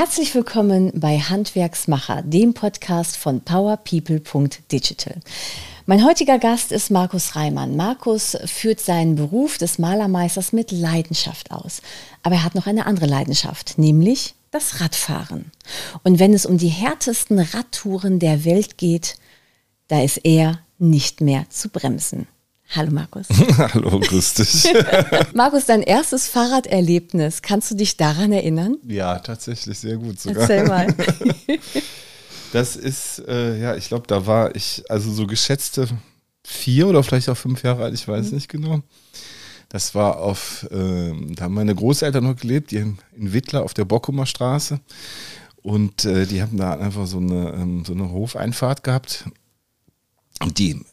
Herzlich willkommen bei Handwerksmacher, dem Podcast von powerpeople.digital. Mein heutiger Gast ist Markus Reimann. Markus führt seinen Beruf des Malermeisters mit Leidenschaft aus. Aber er hat noch eine andere Leidenschaft, nämlich das Radfahren. Und wenn es um die härtesten Radtouren der Welt geht, da ist er nicht mehr zu bremsen. Hallo Markus. Hallo, grüß dich. Markus, dein erstes Fahrraderlebnis, kannst du dich daran erinnern? Ja, tatsächlich sehr gut sogar. Erzähl mal. Das ist, äh, ja, ich glaube, da war ich, also so geschätzte vier oder vielleicht auch fünf Jahre alt, ich weiß mhm. nicht genau. Das war auf, äh, da haben meine Großeltern noch gelebt, die in, in Wittler auf der Bockumer Straße. Und äh, die haben da einfach so eine, ähm, so eine Hofeinfahrt gehabt. Und die,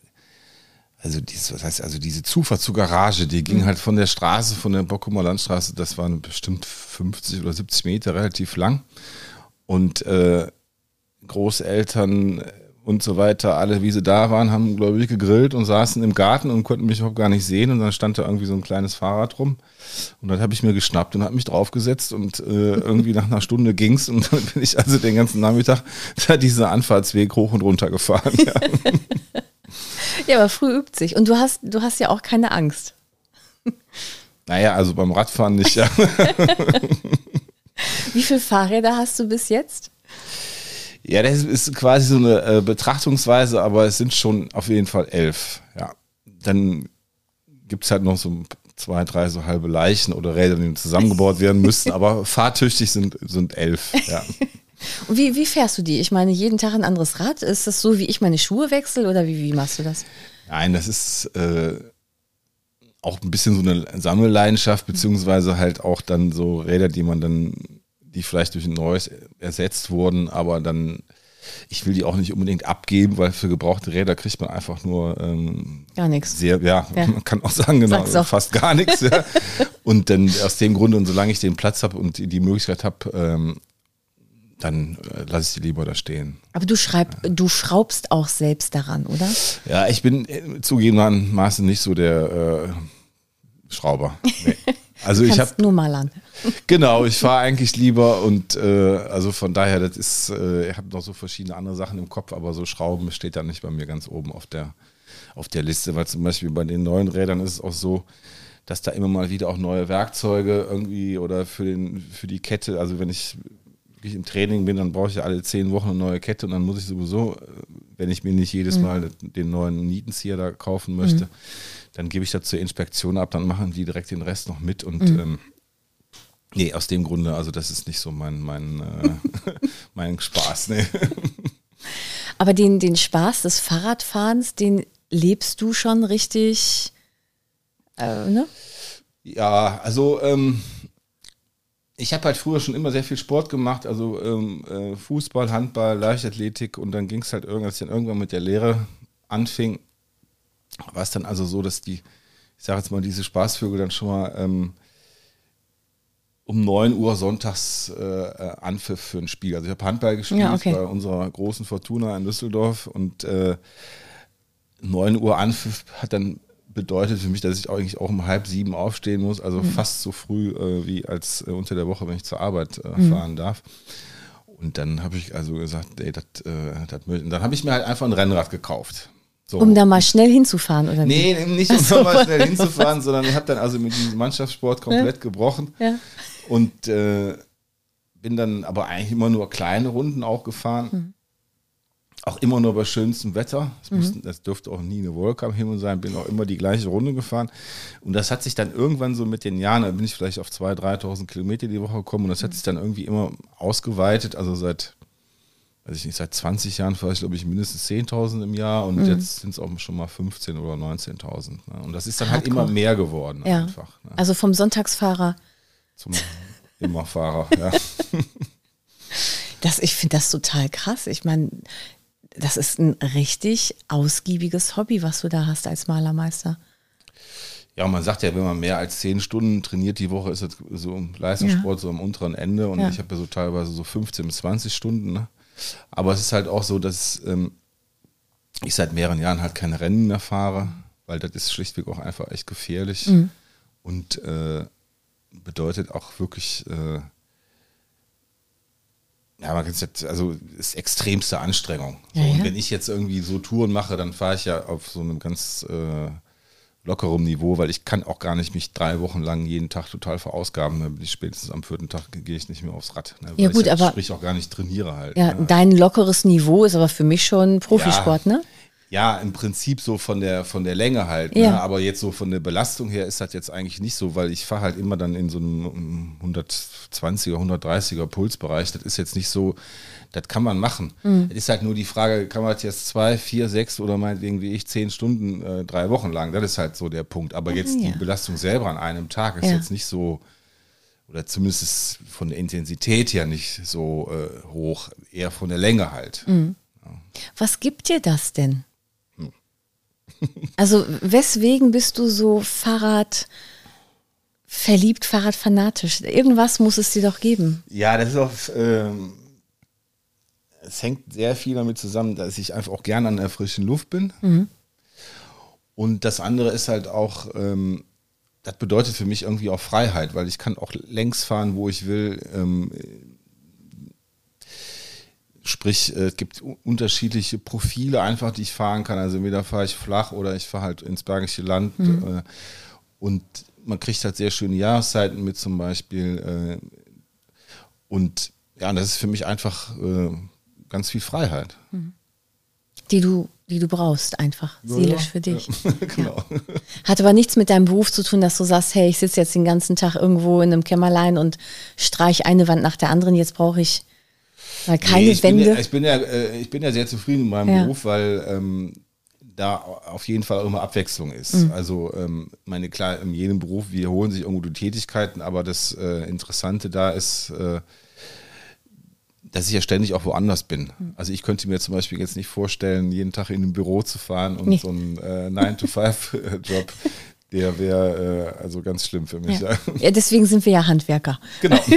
also dieses, was heißt, also diese Zufahrt zur Garage, die ging mhm. halt von der Straße, von der Bockumer Landstraße, das waren bestimmt 50 oder 70 Meter, relativ lang. Und äh, Großeltern und so weiter, alle wie sie da waren, haben, glaube ich, gegrillt und saßen im Garten und konnten mich überhaupt gar nicht sehen. Und dann stand da irgendwie so ein kleines Fahrrad rum. Und dann habe ich mir geschnappt und habe mich draufgesetzt und äh, irgendwie nach einer Stunde ging's und dann bin ich also den ganzen Nachmittag da diese Anfahrtsweg hoch und runter gefahren. Ja. ja, aber früh übt sich. Und du hast, du hast ja auch keine Angst. Naja, also beim Radfahren nicht, ja. Wie viele Fahrräder hast du bis jetzt? Ja, das ist quasi so eine äh, Betrachtungsweise, aber es sind schon auf jeden Fall elf. Ja. Dann gibt es halt noch so zwei, drei so halbe Leichen oder Räder, die zusammengebaut werden müssten, aber fahrtüchtig sind, sind elf. Ja. Und wie, wie fährst du die? Ich meine, jeden Tag ein anderes Rad. Ist das so, wie ich meine Schuhe wechsle oder wie, wie machst du das? Nein, das ist äh, auch ein bisschen so eine Sammelleidenschaft, beziehungsweise halt auch dann so Räder, die man dann die vielleicht durch ein neues ersetzt wurden, aber dann, ich will die auch nicht unbedingt abgeben, weil für gebrauchte Räder kriegt man einfach nur ähm, gar nichts. Sehr, ja, ja, man kann auch sagen, genau, fast gar nichts. Ja. Und dann aus dem Grunde, und solange ich den Platz habe und die Möglichkeit habe, ähm, dann äh, lasse ich die lieber da stehen. Aber du schreib, du schraubst auch selbst daran, oder? Ja, ich bin äh, zugegebenermaßen nicht so der äh, Schrauber. Nee. Also ich habe nur mal an. Genau, ich fahre eigentlich lieber und äh, also von daher, das ist, äh, ich habe noch so verschiedene andere Sachen im Kopf, aber so Schrauben steht da nicht bei mir ganz oben auf der auf der Liste, weil zum Beispiel bei den neuen Rädern ist es auch so, dass da immer mal wieder auch neue Werkzeuge irgendwie oder für den für die Kette, also wenn ich wirklich im Training bin, dann brauche ich alle zehn Wochen eine neue Kette und dann muss ich sowieso, äh, wenn ich mir nicht jedes mhm. Mal den neuen Nietenzieher da kaufen möchte, mhm dann gebe ich das zur Inspektion ab, dann machen die direkt den Rest noch mit und mhm. ähm, nee, aus dem Grunde, also das ist nicht so mein, mein, äh, mein Spaß. Nee. Aber den, den Spaß des Fahrradfahrens, den lebst du schon richtig, äh, ne? Ja, also ähm, ich habe halt früher schon immer sehr viel Sport gemacht, also ähm, äh, Fußball, Handball, Leichtathletik und dann ging es halt irgendwann, als ich dann irgendwann mit der Lehre anfing, war es dann also so, dass die, ich sage jetzt mal, diese Spaßvögel dann schon mal ähm, um 9 Uhr sonntags äh, äh, Anpfiff für ein Spiel. Also ich habe Handball gespielt ja, okay. bei unserer großen Fortuna in Düsseldorf und äh, 9 Uhr Anpfiff hat dann bedeutet für mich, dass ich eigentlich auch um halb sieben aufstehen muss, also mhm. fast so früh äh, wie als äh, unter der Woche, wenn ich zur Arbeit äh, mhm. fahren darf. Und dann habe ich also gesagt, ey, das, äh, dann habe ich mir halt einfach ein Rennrad gekauft. So. Um da mal schnell hinzufahren, oder Nee, wie? nicht um so. da mal schnell hinzufahren, sondern ich habe dann also mit diesem Mannschaftssport komplett ja. gebrochen. Ja. Und äh, bin dann aber eigentlich immer nur kleine Runden auch gefahren. Mhm. Auch immer nur bei schönstem Wetter. Es, mhm. mussten, das dürfte auch nie eine Wolke am Himmel sein. Bin auch immer die gleiche Runde gefahren. Und das hat sich dann irgendwann so mit den Jahren, da bin ich vielleicht auf 2.000, 3.000 Kilometer die Woche gekommen. Und das hat sich dann irgendwie immer ausgeweitet. Also seit weiß ich nicht, seit 20 Jahren fahre ich, glaube ich, mindestens 10.000 im Jahr und mhm. jetzt sind es auch schon mal 15.000 oder 19.000. Ne? Und das ist dann halt Hardcore. halt immer mehr geworden ja. einfach. Ne? Also vom Sonntagsfahrer zum Immerfahrer, ja. Das, ich finde das total krass. Ich meine, das ist ein richtig ausgiebiges Hobby, was du da hast als Malermeister. Ja, man sagt ja, wenn man mehr als zehn Stunden trainiert die Woche, ist das so im Leistungssport ja. so am unteren Ende. Und ja. ich habe ja so teilweise so 15 bis 20 Stunden. Ne? Aber es ist halt auch so, dass ähm, ich seit mehreren Jahren halt keine Rennen mehr fahre, weil das ist schlichtweg auch einfach echt gefährlich mhm. und äh, bedeutet auch wirklich äh, ja, man kann es also ist extremste Anstrengung. So, Ja, ja. Und wenn ich jetzt irgendwie so Touren mache, dann fahre ich ja auf so einem ganz äh, lockerem Niveau, weil ich kann auch gar nicht mich drei Wochen lang jeden Tag total verausgaben. Dann bin ich spätestens am vierten Tag gehe ich nicht mehr aufs Rad. Ne, Ja, gut, ich aber- sprich auch gar nicht trainiere halt. Ja, ne. dein lockeres Niveau ist aber für mich schon Profisport, Ja. ne? Ja, im Prinzip so von der von der Länge halt. Ja. Ne? Aber jetzt so von der Belastung her ist das jetzt eigentlich nicht so, weil ich fahre halt immer dann in so einem 120er, 130er Pulsbereich. Das ist jetzt nicht so, das kann man machen. Mhm. Es ist halt nur die Frage, kann man das jetzt zwei, vier, sechs oder meinetwegen wie ich zehn Stunden, äh, drei Wochen lang. Das ist halt so der Punkt. Aber jetzt ja. die Belastung selber an einem Tag ist Ja. jetzt nicht so, oder zumindest ist von der Intensität her nicht so äh, hoch, eher von der Länge halt. Mhm. Was gibt dir das denn? Also, weswegen bist du so Fahrrad verliebt, Fahrradfanatisch? Irgendwas muss es dir doch geben. Ja, das ist auch, ähm, es hängt sehr viel damit zusammen, dass ich einfach auch gerne an der frischen Luft bin. Und das andere ist halt auch, ähm, das bedeutet für mich irgendwie auch Freiheit, weil ich kann auch längs fahren, wo ich will. Ähm, sprich, äh, es gibt unterschiedliche Profile einfach, die ich fahren kann. Also entweder fahre ich flach oder ich fahre halt ins Bergische Land. Äh, und man kriegt halt sehr schöne Jahreszeiten mit zum Beispiel. Äh, und ja, das ist für mich einfach ganz viel Freiheit. Die du, die du brauchst, einfach, seelisch für dich. genau. Hat aber nichts mit deinem Beruf zu tun, dass du sagst, hey, ich sitze jetzt den ganzen Tag irgendwo in einem Kämmerlein und streich eine Wand nach der anderen, jetzt brauche ich mal keine Nee, ich bin Wände. Ja, ich, bin ja, äh, ich bin ja sehr zufrieden mit meinem Ja. Beruf, weil ähm, da auf jeden Fall auch immer Abwechslung ist. Mhm. Also ähm, meine klar, in jedem Beruf wiederholen sich irgendwo die Tätigkeiten, aber das äh, Interessante da ist, äh, dass ich ja ständig auch woanders bin. Mhm. Also ich könnte mir zum Beispiel jetzt nicht vorstellen, jeden Tag in ein Büro zu fahren und Nee. so einen äh, 9-to-5-Job, der wäre äh, also ganz schlimm für mich. ja. Ja. deswegen sind wir ja Handwerker. Genau.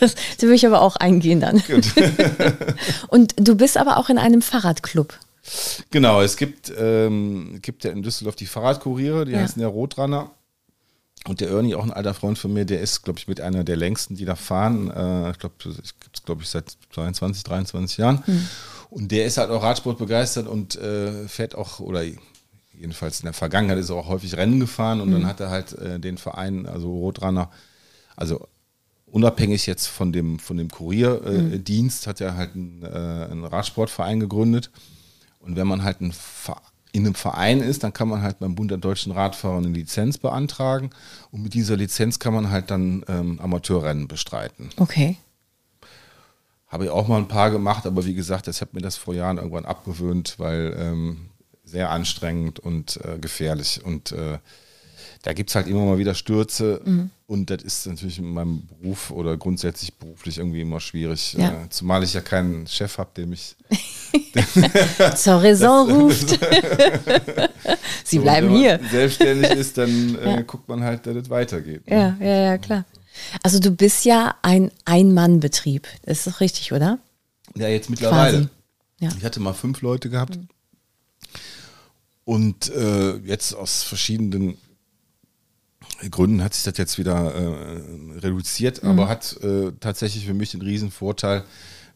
Das, da will ich aber auch eingehen dann. Und du bist aber auch in einem Fahrradclub. Genau, es gibt, ähm, gibt ja in Düsseldorf die Fahrradkuriere, die Ja. heißen ja Rotrunner. Und der Ernie, auch ein alter Freund von mir, der ist, glaube ich, mit einer der längsten, die da fahren. Äh, ich glaube, das gibt es, glaube ich, seit 22, 23 Jahren. Und der ist halt auch Radsport begeistert und äh, fährt auch, oder jedenfalls in der Vergangenheit ist er auch häufig Rennen gefahren und dann hat er halt äh, den Verein, also Rotrunner, also unabhängig jetzt von dem, von dem Kurierdienst, Dienst, hat er halt einen, äh, einen Radsportverein gegründet. Und wenn man halt ein in einem Verein ist, dann kann man halt beim Bund der deutschen Radfahrer eine Lizenz beantragen. Und mit dieser Lizenz kann man halt dann ähm, Amateurrennen bestreiten. Okay. Habe ich auch mal ein paar gemacht, aber wie gesagt, ich habe mir das vor Jahren irgendwann abgewöhnt, weil ähm, sehr anstrengend und äh, gefährlich. Und äh, da gibt es halt immer mal wieder Stürze. Und das ist natürlich in meinem Beruf oder grundsätzlich beruflich irgendwie immer schwierig. Ja. Äh, zumal ich ja keinen Chef habe, der mich Zur Raison ruft. Sie So, bleiben wenn man hier. selbstständig ist, dann äh, Ja. guckt man halt, dass es weitergeht. ne? Ja, ja, ja, klar. Also du bist ja ein Ein-Mann-Betrieb. Das ist doch richtig, oder? Ja, jetzt mittlerweile. Ja. Ich hatte mal fünf Leute gehabt. Und äh, jetzt aus verschiedenen Gründen hat sich das jetzt wieder äh, reduziert, Mhm. aber hat äh, tatsächlich für mich den riesen Vorteil,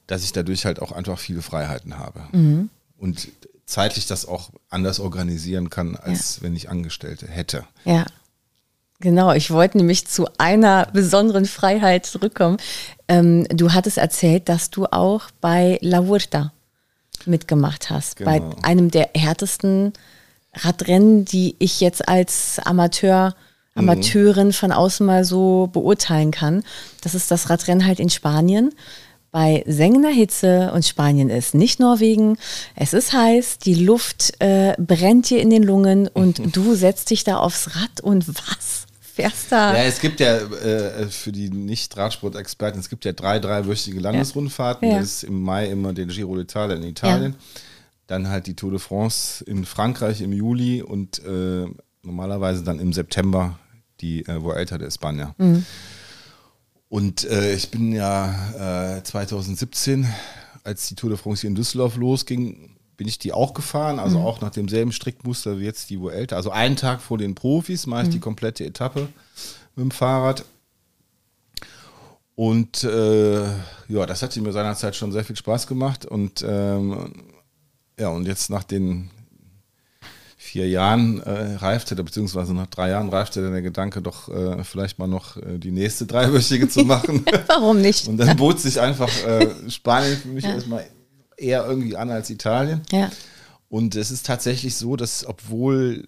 dass ich dadurch halt auch einfach viele Freiheiten habe. Mhm. Und zeitlich das auch anders organisieren kann, als wenn ich Angestellte hätte. Ja. Genau, ich wollte nämlich zu einer besonderen Freiheit zurückkommen. Ähm, du hattest erzählt, dass du auch bei La Huerta mitgemacht hast. Genau. Bei einem der härtesten Radrennen, die ich jetzt als Amateur, Amateurin von außen mal so beurteilen kann. Das ist das Radrennen halt in Spanien. Bei sengender Hitze und Spanien ist nicht Norwegen. Es ist heiß, die Luft äh, brennt dir in den Lungen und du setzt dich da aufs Rad und was? Fährst da? Ja, es gibt ja äh, für die Nicht-Radsport-Experten, es gibt ja drei dreiwöchige Landesrundfahrten. Ja. Das ist im Mai immer den Giro d'Italia in Italien. Dann halt die Tour de France in Frankreich im Juli und äh, normalerweise dann im September die äh, Vuelta de España. Und äh, ich bin ja äh, 2017, als die Tour de France hier in Düsseldorf losging, bin ich die auch gefahren, also auch nach demselben Strickmuster wie jetzt die Vuelta. Also einen Tag vor den Profis mache ich die komplette Etappe mit dem Fahrrad. Und äh, ja, das hat mir seinerzeit schon sehr viel Spaß gemacht und ähm, ja, und jetzt nach den vier Jahren äh, reifte, beziehungsweise nach drei Jahren reifte dann der Gedanke, doch äh, vielleicht mal noch äh, die nächste dreiwöchige zu machen. Warum nicht? Und dann bot sich einfach äh, Spanien für mich ja. erstmal eher irgendwie an als Italien. Ja. Und es ist tatsächlich so, dass obwohl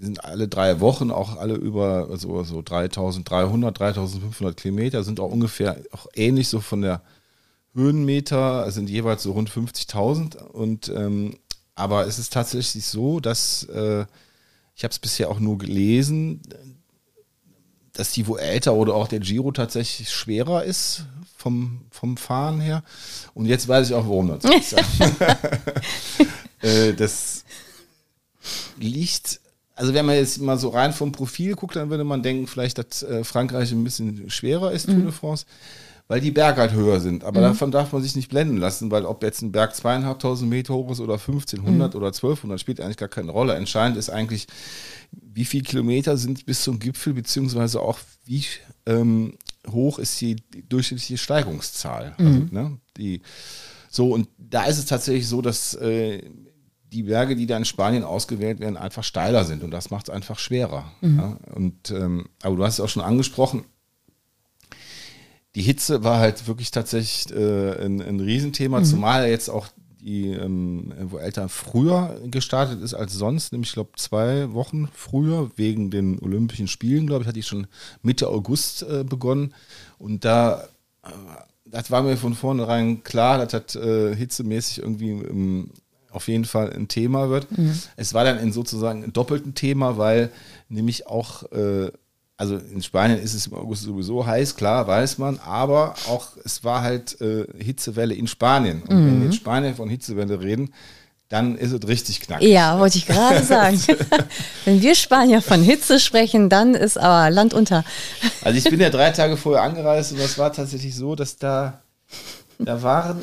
sind alle drei Wochen auch alle über so, so 3300, 3500 Kilometer, sind auch ungefähr auch ähnlich so von der Höhenmeter, sind jeweils so rund 50.000 und ähm, aber es ist tatsächlich so, dass äh, ich habe es bisher auch nur gelesen, dass die Vuelta oder auch der Giro tatsächlich schwerer ist vom, vom Fahren her. Und jetzt weiß ich auch, warum das ist. äh, das liegt, also wenn man jetzt mal so rein vom Profil guckt, dann würde man denken, vielleicht, dass äh, Frankreich ein bisschen schwerer ist, mhm. Tour de France weil die Berge halt höher sind. Aber mhm. davon darf man sich nicht blenden lassen, weil ob jetzt ein Berg zweieinhalbtausend Meter hoch ist oder 1500 mhm. oder 1200, spielt eigentlich gar keine Rolle. Entscheidend ist eigentlich, wie viele Kilometer sind bis zum Gipfel, beziehungsweise auch wie ähm, hoch ist die, durchschnittliche Steigungszahl. Also, mhm. Also, ne, die, so, und da ist es tatsächlich so, dass äh, die Berge, die da in Spanien ausgewählt werden, einfach steiler sind und das macht es einfach schwerer. Mhm. Ja? Und ähm, aber du hast es auch schon angesprochen, die Hitze war halt wirklich tatsächlich äh, ein, ein Riesenthema, mhm. zumal jetzt auch die ähm, Vuelta früher gestartet ist als sonst, nämlich ich glaube zwei Wochen früher wegen den Olympischen Spielen, glaube ich, hatte ich schon Mitte August äh, begonnen und da äh, das war mir von vornherein klar, dass das äh, hitzemäßig irgendwie ähm, auf jeden Fall ein Thema wird. Mhm. Es war dann in sozusagen ein doppelten Thema, weil nämlich auch äh, also in Spanien ist es im August sowieso heiß, klar, weiß man, aber auch es war halt äh, Hitzewelle in Spanien. Und mhm. wenn wir in Spanien von Hitzewelle reden, dann ist es richtig knackig. Ja, wollte ich gerade sagen. wenn wir Spanier von Hitze sprechen, dann ist aber Land unter. also ich bin ja drei Tage vorher angereist und das war tatsächlich so, dass da, da waren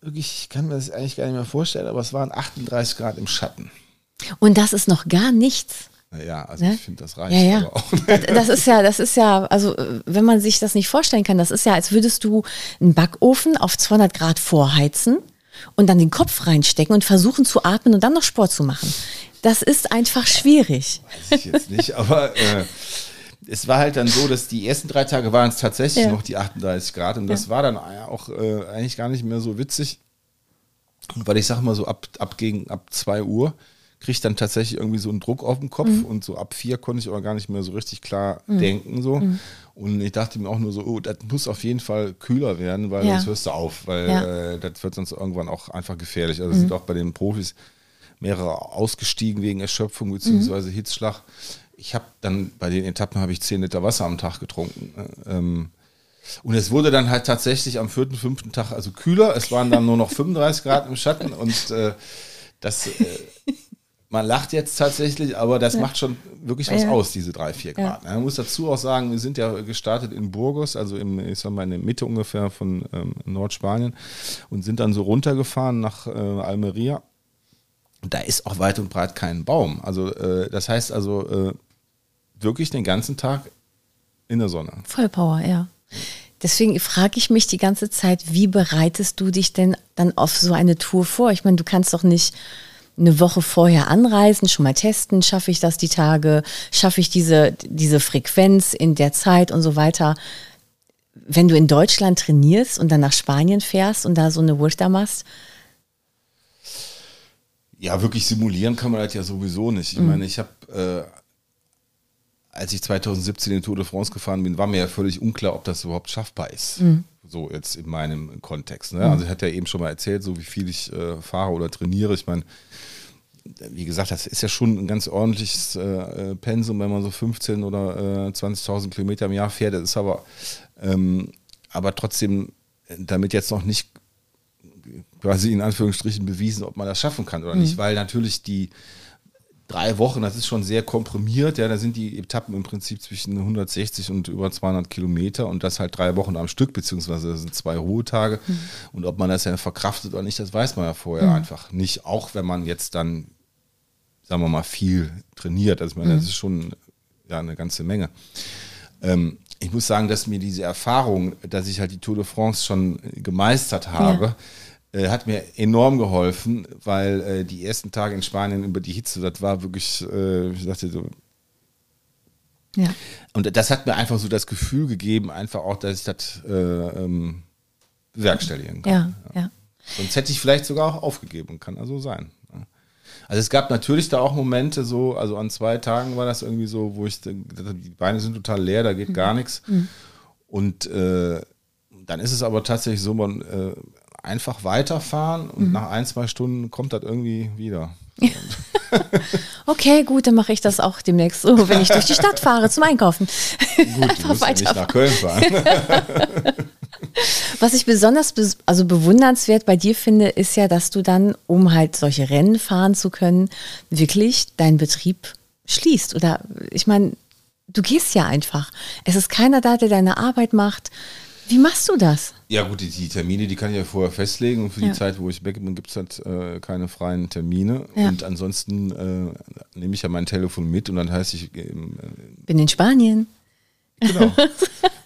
wirklich, ich kann mir das eigentlich gar nicht mehr vorstellen, aber es waren 38 Grad im Schatten. Und das ist noch gar nichts. Ja, also ne? ich finde, das reicht ja, ja. aber auch. Das ist ja, das ist ja, also wenn man sich das nicht vorstellen kann, das ist ja, als würdest du einen Backofen auf 200 Grad vorheizen und dann den Kopf reinstecken und versuchen zu atmen und dann noch Sport zu machen. Das ist einfach schwierig. Weiß ich jetzt nicht, aber äh, es war halt dann so, dass die ersten drei Tage waren es tatsächlich ja. noch die 38 Grad und das war dann auch äh, eigentlich gar nicht mehr so witzig, weil ich sag mal so ab, ab gegen ab 2 Uhr kriege dann tatsächlich irgendwie so einen Druck auf den Kopf mhm. und so ab vier konnte ich aber gar nicht mehr so richtig klar mhm. denken so. Mhm. Und ich dachte mir auch nur so, oh, das muss auf jeden Fall kühler werden, weil ja. sonst hörst du auf, weil ja. äh, das wird sonst irgendwann auch einfach gefährlich. Also sind mhm. auch bei den Profis mehrere ausgestiegen wegen Erschöpfung bzw. Hitzschlag. Ich habe dann bei den Etappen habe ich zehn Liter Wasser am Tag getrunken. Ne? Ähm, und es wurde dann halt tatsächlich am vierten, fünften Tag also kühler. Es waren dann nur noch 35 Grad im Schatten und äh, das äh, man lacht jetzt tatsächlich, aber das ja. macht schon wirklich was ja. aus, diese drei, vier Grad. Ja. Man muss dazu auch sagen, wir sind ja gestartet in Burgos, also im, ich sag mal in der Mitte ungefähr von ähm, Nordspanien und sind dann so runtergefahren nach äh, Almeria. Und da ist auch weit und breit kein Baum. Also äh, das heißt also äh, wirklich den ganzen Tag in der Sonne. Vollpower, ja. Deswegen frage ich mich die ganze Zeit, wie bereitest du dich denn dann auf so eine Tour vor? Ich meine, du kannst doch nicht eine Woche vorher anreisen, schon mal testen, schaffe ich das die Tage, schaffe ich diese, diese Frequenz in der Zeit und so weiter. Wenn du in Deutschland trainierst und dann nach Spanien fährst und da so eine Wurst machst, ja, wirklich simulieren kann man das ja sowieso nicht. Ich mhm. meine, ich habe, äh, als ich 2017 in Tour de France gefahren bin, war mir ja völlig unklar, ob das überhaupt schaffbar ist. Mhm. So jetzt in meinem Kontext. Ne? Mhm. Also ich hatte ja eben schon mal erzählt, so wie viel ich äh, fahre oder trainiere. Ich meine, wie gesagt, das ist ja schon ein ganz ordentliches äh, Pensum, wenn man so 15 oder äh, 20.000 Kilometer im Jahr fährt. Das ist aber, ähm, aber trotzdem damit jetzt noch nicht quasi in Anführungsstrichen bewiesen, ob man das schaffen kann oder mhm. nicht, weil natürlich die drei Wochen, das ist schon sehr komprimiert. Ja, da sind die Etappen im Prinzip zwischen 160 und über 200 Kilometer und das halt drei Wochen am Stück, beziehungsweise das sind zwei Ruhetage. Mhm. Und ob man das ja verkraftet oder nicht, das weiß man ja vorher mhm. einfach nicht. Auch wenn man jetzt dann sagen wir mal, viel trainiert. Also ich meine, mhm. das ist schon ja, eine ganze Menge. Ähm, ich muss sagen, dass mir diese Erfahrung, dass ich halt die Tour de France schon gemeistert habe, ja. Äh, hat mir enorm geholfen, weil äh, die ersten Tage in Spanien über die Hitze, das war wirklich, äh, ich dachte so, ja. Und das hat mir einfach so das Gefühl gegeben, einfach auch, dass ich das äh, ähm, bewerkstelligen kann. Ja, ja. ja. Sonst hätte ich vielleicht sogar auch aufgegeben, kann also sein. Also es gab natürlich da auch Momente so, also an zwei Tagen war das irgendwie so, wo ich, die Beine sind total leer, da geht mhm. gar nichts. Mhm. Und äh, dann ist es aber tatsächlich so, man äh, einfach weiterfahren und mhm. nach ein, zwei Stunden kommt das irgendwie wieder. okay, gut, dann mache ich das auch demnächst so, wenn ich durch die Stadt fahre zum Einkaufen. Gut, du musst ja nach Köln fahren. Was ich besonders also bewundernswert bei dir finde, ist ja, dass du dann, um halt solche Rennen fahren zu können, wirklich deinen Betrieb schließt. Oder ich meine, du gehst ja einfach. Es ist keiner da, der deine Arbeit macht. Wie machst du das? Ja gut, die, die, Termine, die kann ich ja vorher festlegen und für ja. die Zeit, wo ich weg bin, gibt es halt äh, keine freien Termine. Ja. Und ansonsten äh, nehme ich ja mein Telefon mit und dann heißt ich... Äh, bin in Spanien. Genau.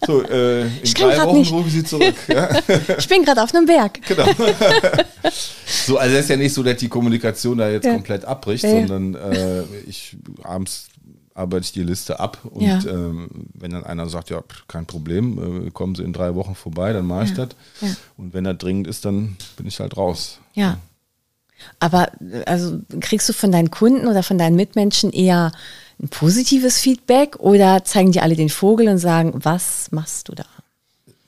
So, äh, in ich drei Wochen nicht. rufen sie zurück. Ja? ich bin gerade auf einem Berg. Genau. so, also es ist ja nicht so, dass die Kommunikation da jetzt komplett abbricht, sondern äh, ich abends arbeite ich die Liste ab und ja. ähm, wenn dann einer sagt, ja, kein Problem, äh, kommen Sie in drei Wochen vorbei, dann mache ich das. Und wenn das dringend ist, dann bin ich halt raus. Ja. Aber also kriegst du von deinen Kunden oder von deinen Mitmenschen eher ein positives Feedback oder zeigen die alle den Vogel und sagen, was machst du da?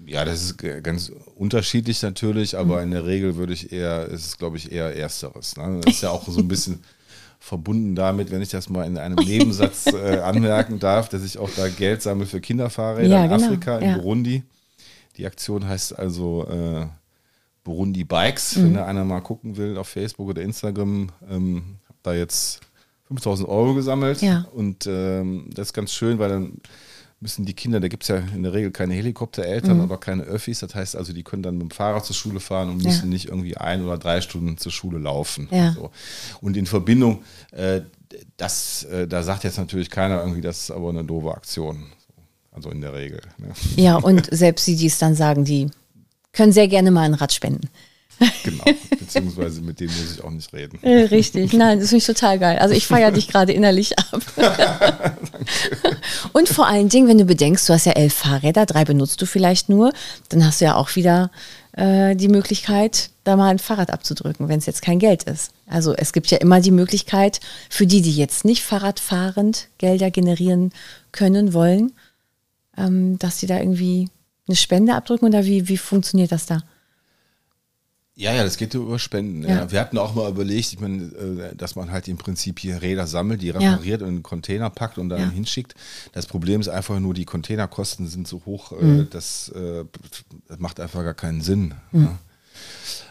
Ja, das ist ganz unterschiedlich natürlich, aber mhm. in der Regel würde ich eher, ist es glaube ich eher Ersteres. Ne? Das ist ja auch so ein bisschen verbunden damit, wenn ich das mal in einem Nebensatz äh, anmerken darf, dass ich auch da Geld sammle für Kinderfahrräder ja, in genau. Afrika, in ja. Burundi. Die Aktion heißt also äh, Burundi Bikes, mhm. wenn da einer mal gucken will auf Facebook oder Instagram. Ähm, habe da jetzt 5000 Euro gesammelt. Ja. Und ähm, das ist ganz schön, weil dann müssen die Kinder, da gibt es ja in der Regel keine Helikoptereltern, mhm. aber keine Öffis. Das heißt also, die können dann mit dem Fahrrad zur Schule fahren und müssen ja. nicht irgendwie ein oder drei Stunden zur Schule laufen. Ja. So. Und in Verbindung, äh, das, äh, da sagt jetzt natürlich keiner irgendwie, das ist aber eine doofe Aktion. Also in der Regel. Ne? Ja, und selbst die, die es dann sagen, die können sehr gerne mal ein Rad spenden. Genau, beziehungsweise mit dem muss ich auch nicht reden. Äh, richtig, nein, das finde ich total geil. Also ich feiere dich gerade innerlich ab. Und vor allen Dingen, wenn du bedenkst, du hast ja elf Fahrräder, drei benutzt du vielleicht nur, dann hast du ja auch wieder äh, die Möglichkeit, da mal ein Fahrrad abzudrücken, wenn es jetzt kein Geld ist. Also es gibt ja immer die Möglichkeit, für die, die jetzt nicht Fahrradfahrend Gelder generieren können, wollen, ähm, dass sie da irgendwie eine Spende abdrücken oder wie, wie funktioniert das da? Ja, ja, das geht über Spenden. Ja. Ja. Wir hatten auch mal überlegt, ich meine, äh, dass man halt im Prinzip hier Räder sammelt, die repariert ja. und in einen Container packt und dann hinschickt. Das Problem ist einfach nur, die Containerkosten sind so hoch, äh, mhm. das, äh, das, macht einfach gar keinen Sinn. Mhm.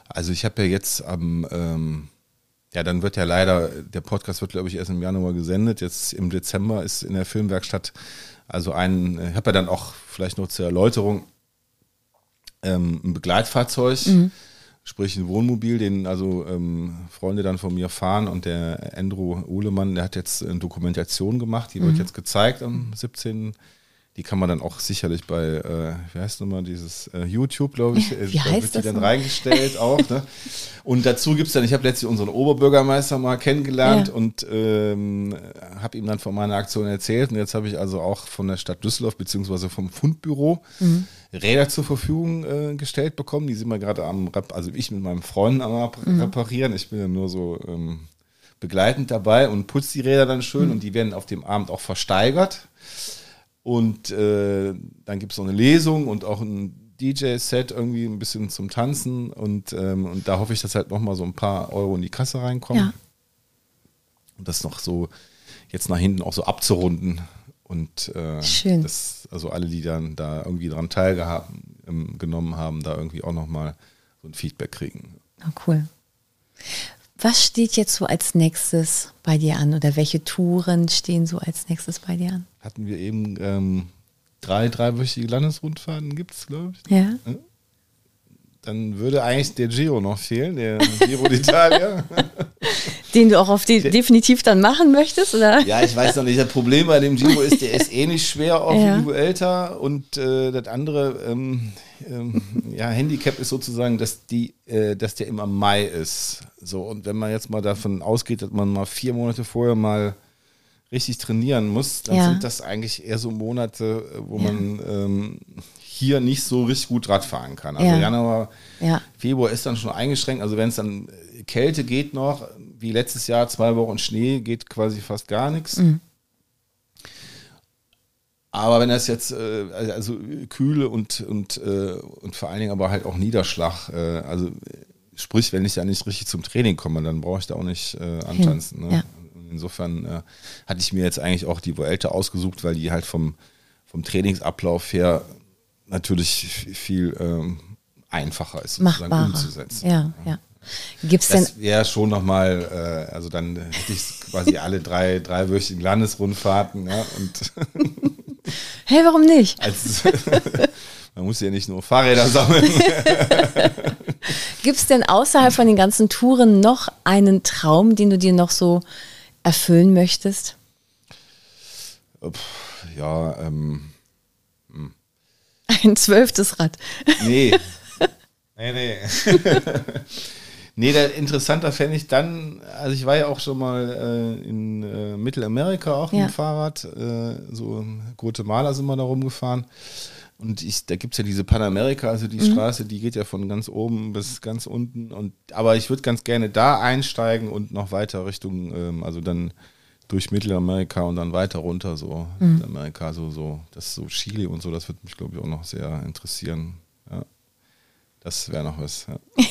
Also ich habe ja jetzt am, ähm, ja, dann wird ja leider, der Podcast wird, glaube ich, erst im Januar gesendet. Jetzt im Dezember ist in der Filmwerkstatt also ein, ich habe ja dann auch vielleicht noch zur Erläuterung ähm, ein Begleitfahrzeug. Mhm sprich ein Wohnmobil, den also ähm, Freunde dann von mir fahren und der Andrew Uhlemann, der hat jetzt eine Dokumentation gemacht, die mhm. wird jetzt gezeigt am 17. Die kann man dann auch sicherlich bei, äh, wie heißt nochmal, dieses äh, YouTube, glaube ich, wie da heißt wird die dann noch? reingestellt auch. Ne? Und dazu gibt es dann, ich habe letztlich unseren Oberbürgermeister mal kennengelernt ja. und ähm, habe ihm dann von meiner Aktion erzählt. Und jetzt habe ich also auch von der Stadt Düsseldorf beziehungsweise vom Fundbüro mhm. Räder zur Verfügung äh, gestellt bekommen. Die sind wir gerade am, also ich mit meinen Freunden am mhm. reparieren. Ich bin ja nur so ähm, begleitend dabei und putze die Räder dann schön mhm. und die werden auf dem Abend auch versteigert. Und äh, dann gibt es noch eine Lesung und auch ein DJ-Set irgendwie ein bisschen zum Tanzen. Und, ähm, und da hoffe ich, dass halt nochmal so ein paar Euro in die Kasse reinkommen. Ja. Und das noch so jetzt nach hinten auch so abzurunden. Und äh, Schön. Das, also alle, die dann da irgendwie dran teilgenommen haben, da irgendwie auch nochmal so ein Feedback kriegen. Oh, cool. Was steht jetzt so als nächstes bei dir an oder welche Touren stehen so als nächstes bei dir an? Hatten wir eben ähm, drei dreiwöchige Landesrundfahrten, gibt es, glaube ich. Ja. Dann würde eigentlich der Giro noch fehlen, der Giro d'Italia. den du auch auf die, definitiv dann machen möchtest, oder? Ja, ich weiß noch nicht. Das Problem bei dem Jimbo ist, der ist eh nicht schwer auf ja. Älter und äh, das andere, ähm, ähm, ja, Handicap ist sozusagen, dass die, äh, dass der immer Mai ist. So, und wenn man jetzt mal davon ausgeht, dass man mal vier Monate vorher mal richtig trainieren muss, dann ja. sind das eigentlich eher so Monate, wo ja. man ähm, hier nicht so richtig gut Rad fahren kann. Also ja. Januar, Februar ist dann schon eingeschränkt. Also wenn es dann äh, Kälte geht noch, wie letztes Jahr, zwei Wochen Schnee, geht quasi fast gar nichts. Mhm. Aber wenn das jetzt, äh, also Kühle und, und, äh, und vor allen Dingen aber halt auch Niederschlag, äh, also sprich, wenn ich ja nicht richtig zum Training komme, dann brauche ich da auch nicht äh, antanzen. Ne? Insofern äh, hatte ich mir jetzt eigentlich auch die Vuelta ausgesucht, weil die halt vom, vom Trainingsablauf her natürlich viel ähm, einfacher ist, sozusagen Machbarer. umzusetzen. Ja, ja. Gibt's denn das wäre schon nochmal, äh, also dann hätte ich quasi alle drei dreiwöchigen Landesrundfahrten. Ja, und hey, warum nicht? Als, man muss ja nicht nur Fahrräder sammeln. Gibt es denn außerhalb von den ganzen Touren noch einen Traum, den du dir noch so erfüllen möchtest? Ja, ähm. Hm. Ein zwölftes Rad. Nee. nee, nee. nee, der interessanter fände ich dann, also ich war ja auch schon mal äh, in äh, Mittelamerika auch ja. mit dem Fahrrad, äh, so in Guatemala sind wir da rumgefahren. Und ich, da gibt es ja diese Panamerika, also die mhm. Straße, die geht ja von ganz oben bis ganz unten. Und, aber ich würde ganz gerne da einsteigen und noch weiter Richtung, ähm, also dann durch Mittelamerika und dann weiter runter, so mhm. Amerika, so, so, das so Chile und so, das würde mich, glaube ich, auch noch sehr interessieren. Das wäre noch was. Ja.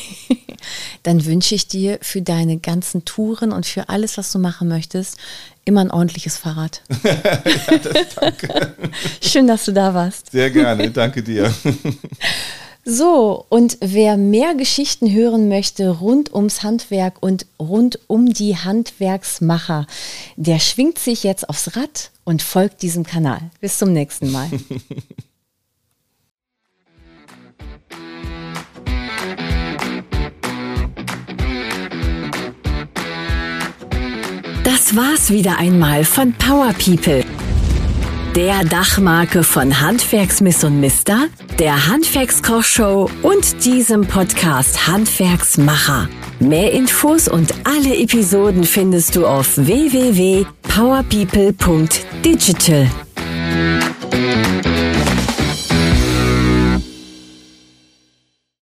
Dann wünsche ich dir für deine ganzen Touren und für alles, was du machen möchtest, immer ein ordentliches Fahrrad. ja, das, danke. Schön, dass du da warst. Sehr gerne, danke dir. So, und wer mehr Geschichten hören möchte rund ums Handwerk und rund um die Handwerksmacher, der schwingt sich jetzt aufs Rad und folgt diesem Kanal. Bis zum nächsten Mal. Das war's wieder einmal von Power People. Der Dachmarke von Handwerksmiss und Mister, der Handwerkskochshow und diesem Podcast Handwerksmacher. Mehr Infos und alle Episoden findest du auf www.powerpeople.digital.